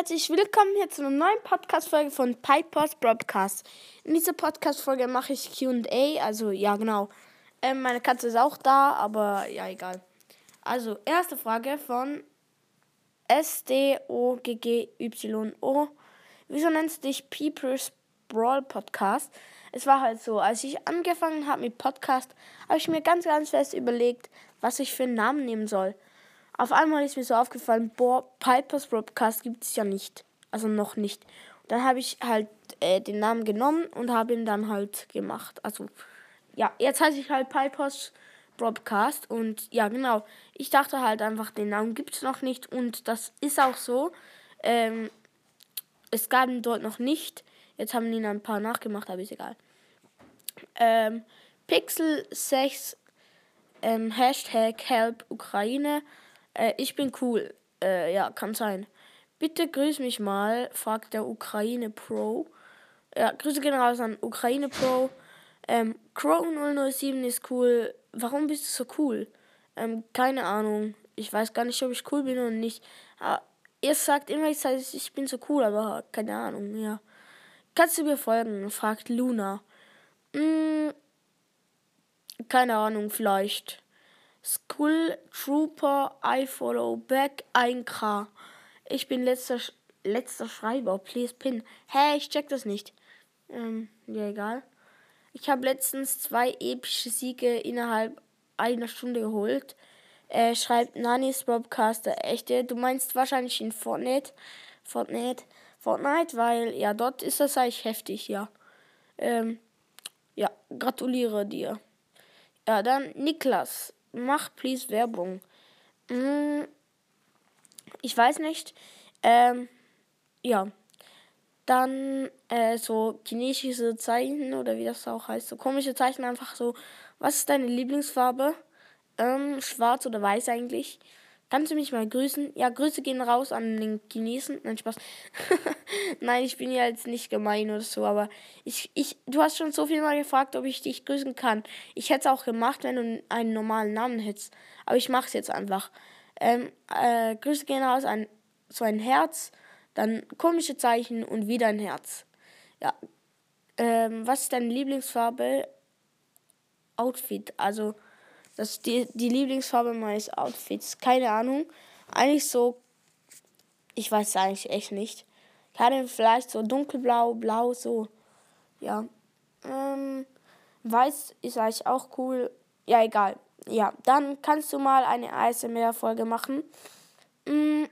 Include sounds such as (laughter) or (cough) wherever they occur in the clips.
herzlich willkommen hier zu einer neuen Podcast-Folge von Pipers Broadcast. In dieser Podcast-Folge mache ich QA, also ja, genau. Ähm, meine Katze ist auch da, aber ja, egal. Also, erste Frage von S-D-O-G-G-Y-O. Wieso nennst du dich People's Brawl Podcast? Es war halt so, als ich angefangen habe mit Podcast, habe ich mir ganz, ganz fest überlegt, was ich für einen Namen nehmen soll. Auf einmal ist mir so aufgefallen, boah, Pipers Broadcast gibt es ja nicht. Also noch nicht. Und dann habe ich halt äh, den Namen genommen und habe ihn dann halt gemacht. Also, ja, jetzt heiße ich halt Pipers Broadcast. Und ja, genau. Ich dachte halt einfach, den Namen gibt es noch nicht. Und das ist auch so. Ähm, es gab ihn dort noch nicht. Jetzt haben ihn ein paar nachgemacht, aber ist egal. Ähm, Pixel 6 ähm, Hashtag Help Ukraine äh, ich bin cool. Äh, ja, kann sein. Bitte grüß mich mal, fragt der Ukraine Pro. Ja, Grüße gehen raus an Ukraine Pro. Ähm, Crow 007 ist cool. Warum bist du so cool? Ähm, keine Ahnung. Ich weiß gar nicht, ob ich cool bin oder nicht. Aber ihr sagt immer, ich, sage, ich bin so cool, aber keine Ahnung, ja. Kannst du mir folgen? fragt Luna. Hm, keine Ahnung, vielleicht. School Trooper, I follow back, 1K. Ich bin letzter, letzter Schreiber, please pin. Hä, hey, ich check das nicht. Ähm, ja, egal. Ich habe letztens zwei epische Siege innerhalb einer Stunde geholt. Äh, schreibt Nanis Bobcaster. Echte, du meinst wahrscheinlich in Fortnite. Fortnite. Fortnite, weil, ja, dort ist das eigentlich heftig, ja. Ähm, ja, gratuliere dir. Ja, dann Niklas mach please Werbung. Hm, ich weiß nicht. Ähm, ja. Dann äh, so chinesische Zeichen oder wie das auch heißt. So komische Zeichen einfach so. Was ist deine Lieblingsfarbe? Ähm, schwarz oder weiß eigentlich? Kannst du mich mal grüßen? Ja, Grüße gehen raus an den Chinesen. Nein, Spaß. (laughs) Nein, ich bin ja jetzt nicht gemein oder so, aber ich, ich, du hast schon so viel mal gefragt, ob ich dich grüßen kann. Ich hätte es auch gemacht, wenn du einen normalen Namen hättest. Aber ich mache es jetzt einfach. Ähm, äh, Grüße gehen raus an so ein Herz, dann komische Zeichen und wieder ein Herz. Ja. Ähm, was ist deine Lieblingsfarbe? Outfit. Also das ist die, die Lieblingsfarbe meines Outfits. Keine Ahnung. Eigentlich so. Ich weiß eigentlich echt nicht. Keine, vielleicht so dunkelblau, blau, so. Ja. Ähm, weiß ist eigentlich auch cool. Ja, egal. Ja, dann kannst du mal eine ASMR-Folge machen. Mm,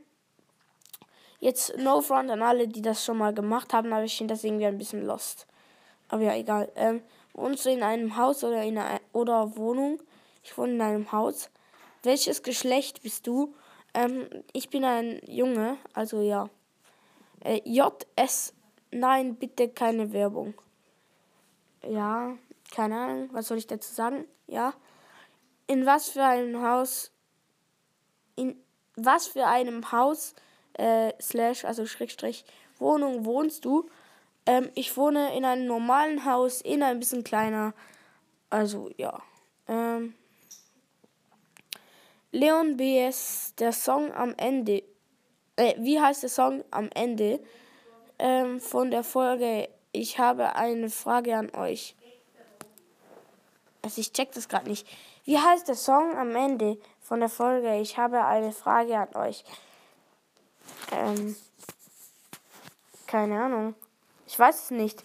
jetzt No Front an alle, die das schon mal gemacht haben, aber ich finde das irgendwie ein bisschen lost. Aber ja, egal. Ähm, uns in einem Haus oder in einer oder Wohnung ich wohne in einem Haus. Welches Geschlecht bist du? Ähm, ich bin ein Junge, also ja. Äh, JS, nein, bitte keine Werbung. Ja, keine Ahnung, was soll ich dazu sagen? Ja. In was für einem Haus, in was für einem Haus, äh, slash, also Schrägstrich, Wohnung wohnst du? Ähm, ich wohne in einem normalen Haus, in ein bisschen kleiner. Also, ja. Ähm, Leon BS, der Song am Ende. Äh, wie heißt der Song am Ende ähm, von der Folge? Ich habe eine Frage an euch. Also ich check das gerade nicht. Wie heißt der Song am Ende von der Folge? Ich habe eine Frage an euch. Ähm, keine Ahnung. Ich weiß es nicht.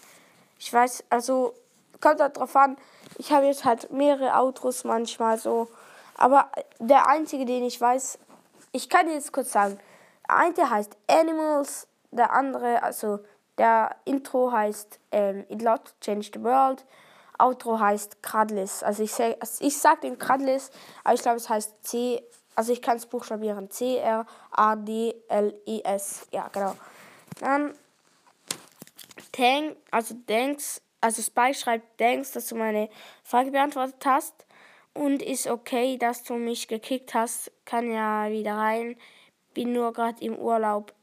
Ich weiß, also kommt halt drauf an. Ich habe jetzt halt mehrere Autos manchmal so. Aber der einzige, den ich weiß, ich kann jetzt kurz sagen. Der eine heißt Animals, der andere, also der Intro heißt ähm, It Lot Change the World. Outro heißt Cradlis. Also ich, sag, also ich sag den Cradlis, aber ich glaube es heißt C, also ich kann es buchstabieren. C-R-A-D-L-E-S. Ja, genau. Dann Thank, also thanks, also Spike schreibt thanks, dass du meine Frage beantwortet hast und ist okay, dass du mich gekickt hast. Kann ja wieder rein. Bin nur gerade im Urlaub.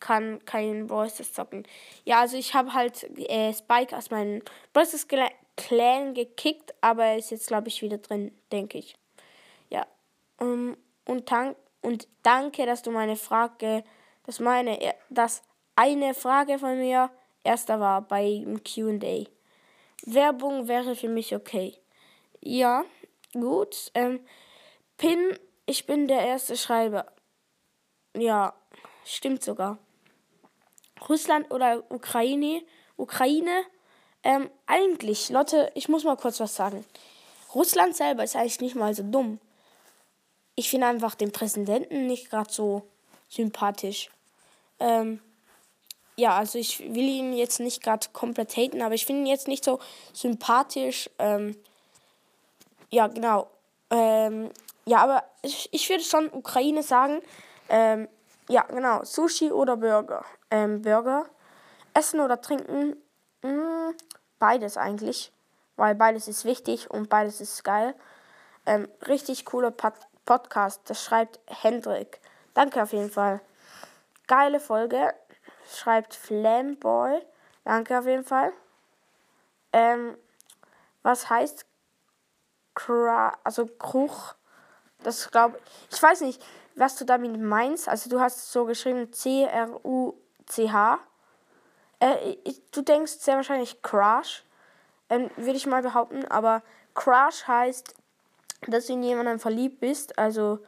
Kann keinen Brawlstars zocken. Ja, also ich habe halt äh, Spike aus meinem Brawlstars Clan gekickt, aber er ist jetzt, glaube ich, wieder drin, denke ich. Ja. Um, ähm, und, und danke, dass du meine Frage Das meine, dass eine Frage von mir erster war beim QA. Werbung wäre für mich okay. Ja, gut. Ähm, Pin, ich bin der erste Schreiber. Ja, stimmt sogar. Russland oder Ukraine? Ukraine? Ähm, eigentlich, Lotte, ich muss mal kurz was sagen. Russland selber ist eigentlich nicht mal so dumm. Ich finde einfach den Präsidenten nicht gerade so sympathisch. Ähm, ja, also ich will ihn jetzt nicht gerade komplett haten, aber ich finde ihn jetzt nicht so sympathisch. Ähm, ja, genau. Ähm, ja, aber ich, ich würde schon Ukraine sagen. Ähm, ja, genau. Sushi oder Burger. Ähm, Burger. Essen oder trinken. Hm, beides eigentlich. Weil beides ist wichtig und beides ist geil. Ähm, richtig cooler Pod Podcast. Das schreibt Hendrik. Danke auf jeden Fall. Geile Folge. Schreibt Flamboy. Danke auf jeden Fall. Ähm, was heißt Kra also Kruch? Das glaube ich. weiß nicht, was du damit meinst. Also du hast so geschrieben C-R-U-C-H. Äh, du denkst sehr wahrscheinlich Crash. Ähm, Würde ich mal behaupten. Aber Crash heißt, dass du in jemanden verliebt bist. Also,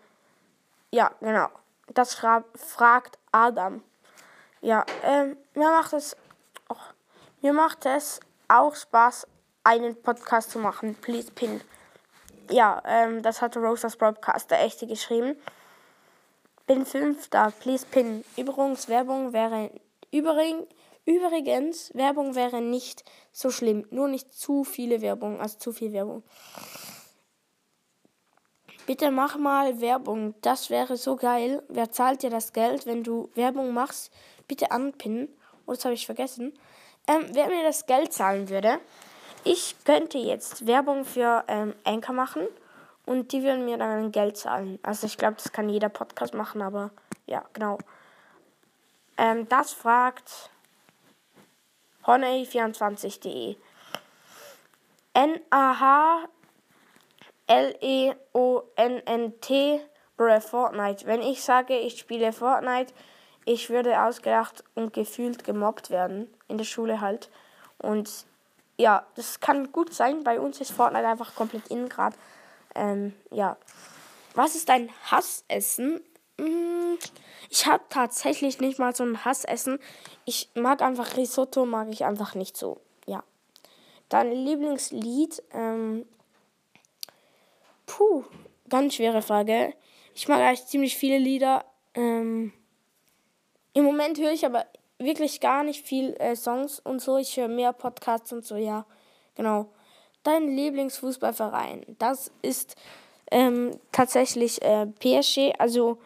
ja, genau. Das fragt Adam. Ja, ähm, mir macht es, oh, mir macht es auch Spaß, einen Podcast zu machen. Please pin. Ja, ähm, das hatte Rosas Broadcast, der echte, geschrieben. Bin fünfter, please pin. Übrigens, Werbung wäre, übrigens, übrigens, Werbung wäre nicht so schlimm. Nur nicht zu viele Werbung, also zu viel Werbung. Bitte mach mal Werbung. Das wäre so geil. Wer zahlt dir das Geld, wenn du Werbung machst? Bitte anpinnen. Oh, das habe ich vergessen. Ähm, wer mir das Geld zahlen würde, ich könnte jetzt Werbung für ähm, Anchor machen und die würden mir dann Geld zahlen. Also ich glaube, das kann jeder Podcast machen, aber ja, genau. Ähm, das fragt honey24.de. N-A-H L-E-O-N-N-T, Bruh, Fortnite. Wenn ich sage, ich spiele Fortnite, ich würde ausgelacht und gefühlt gemobbt werden. In der Schule halt. Und ja, das kann gut sein. Bei uns ist Fortnite einfach komplett in gerade. Ähm, ja. Was ist dein Hassessen? Hm, ich habe tatsächlich nicht mal so ein Hassessen. Ich mag einfach Risotto, mag ich einfach nicht so. Ja. Dein Lieblingslied? Ähm, Puh, ganz schwere Frage. Ich mag eigentlich ziemlich viele Lieder. Ähm, Im Moment höre ich aber wirklich gar nicht viel äh, Songs und so. Ich höre mehr Podcasts und so, ja. Genau. Dein Lieblingsfußballverein, das ist ähm, tatsächlich äh, PSG. Also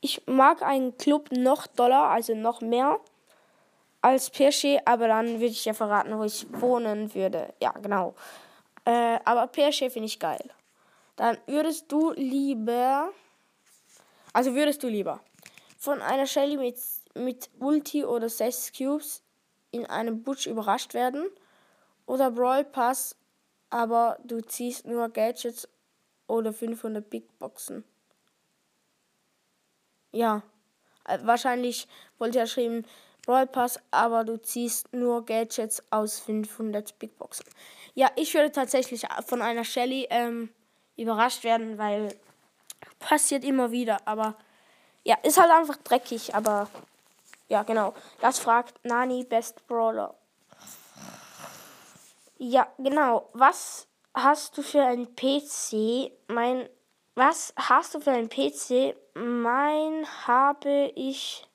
ich mag einen Club noch doller, also noch mehr als PSG, aber dann würde ich ja verraten, wo ich wohnen würde. Ja, genau. Äh, aber PSG finde ich geil. Dann würdest du lieber. Also würdest du lieber von einer Shelly mit, mit Ulti oder 6 Cubes in einem Butch überrascht werden? Oder Brawl Pass, aber du ziehst nur Gadgets oder 500 Big Boxen? Ja, äh, wahrscheinlich wollte er schreiben Brawl Pass, aber du ziehst nur Gadgets aus 500 Big Boxen. Ja, ich würde tatsächlich von einer Shelly ähm, überrascht werden, weil passiert immer wieder. Aber ja, ist halt einfach dreckig. Aber ja, genau. Das fragt Nani Best Brawler. Ja, genau. Was hast du für ein PC? Mein. Was hast du für ein PC? Mein habe ich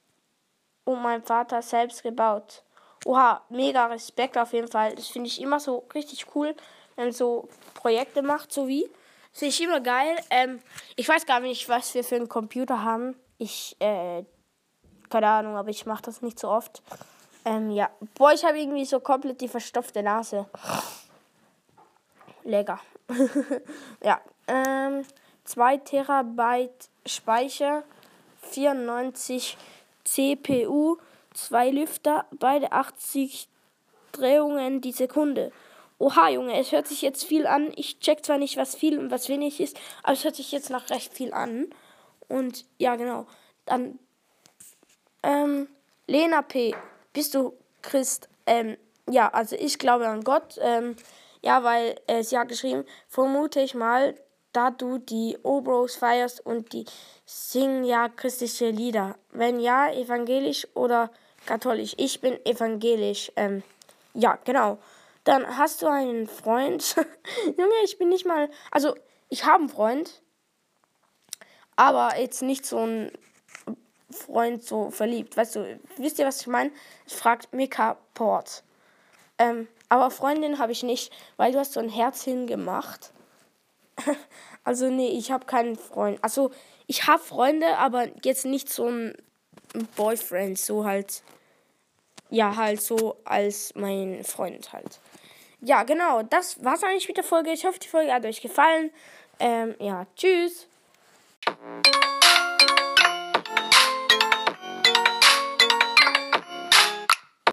und mein Vater selbst gebaut. Oha, mega Respekt auf jeden Fall. Das finde ich immer so richtig cool, wenn man so Projekte macht, so wie. Finde ich immer geil. Ähm, ich weiß gar nicht, was wir für einen Computer haben. Ich, äh, keine Ahnung, aber ich mache das nicht so oft. Ähm, ja. Boah, ich habe irgendwie so komplett die verstopfte Nase. Lecker. (laughs) ja. Ähm, 2 Terabyte Speicher, 94 CPU, 2 Lüfter, beide 80 Drehungen die Sekunde. Oha, Junge, es hört sich jetzt viel an. Ich check zwar nicht, was viel und was wenig ist, aber es hört sich jetzt noch recht viel an. Und ja, genau. Dann Ähm, Lena P. Bist du Christ? Ähm, ja, also ich glaube an Gott. Ähm, ja, weil äh, sie hat geschrieben, vermute ich mal, da du die Obros feierst und die singen ja christliche Lieder. Wenn ja, evangelisch oder katholisch. Ich bin evangelisch. Ähm, ja, genau. Dann hast du einen Freund. (laughs) Junge, ich bin nicht mal. Also, ich habe einen Freund. Aber jetzt nicht so ein Freund so verliebt. Weißt du, wisst ihr, was ich meine? Ich fragt Mika Port. Ähm, aber Freundin habe ich nicht, weil du hast so ein Herz hingemacht. (laughs) also, nee, ich habe keinen Freund. Also, ich habe Freunde, aber jetzt nicht so ein Boyfriend, so halt. Ja, halt so als mein Freund halt. Ja, genau, das war's eigentlich mit der Folge. Ich hoffe, die Folge hat euch gefallen. Ähm, ja, tschüss.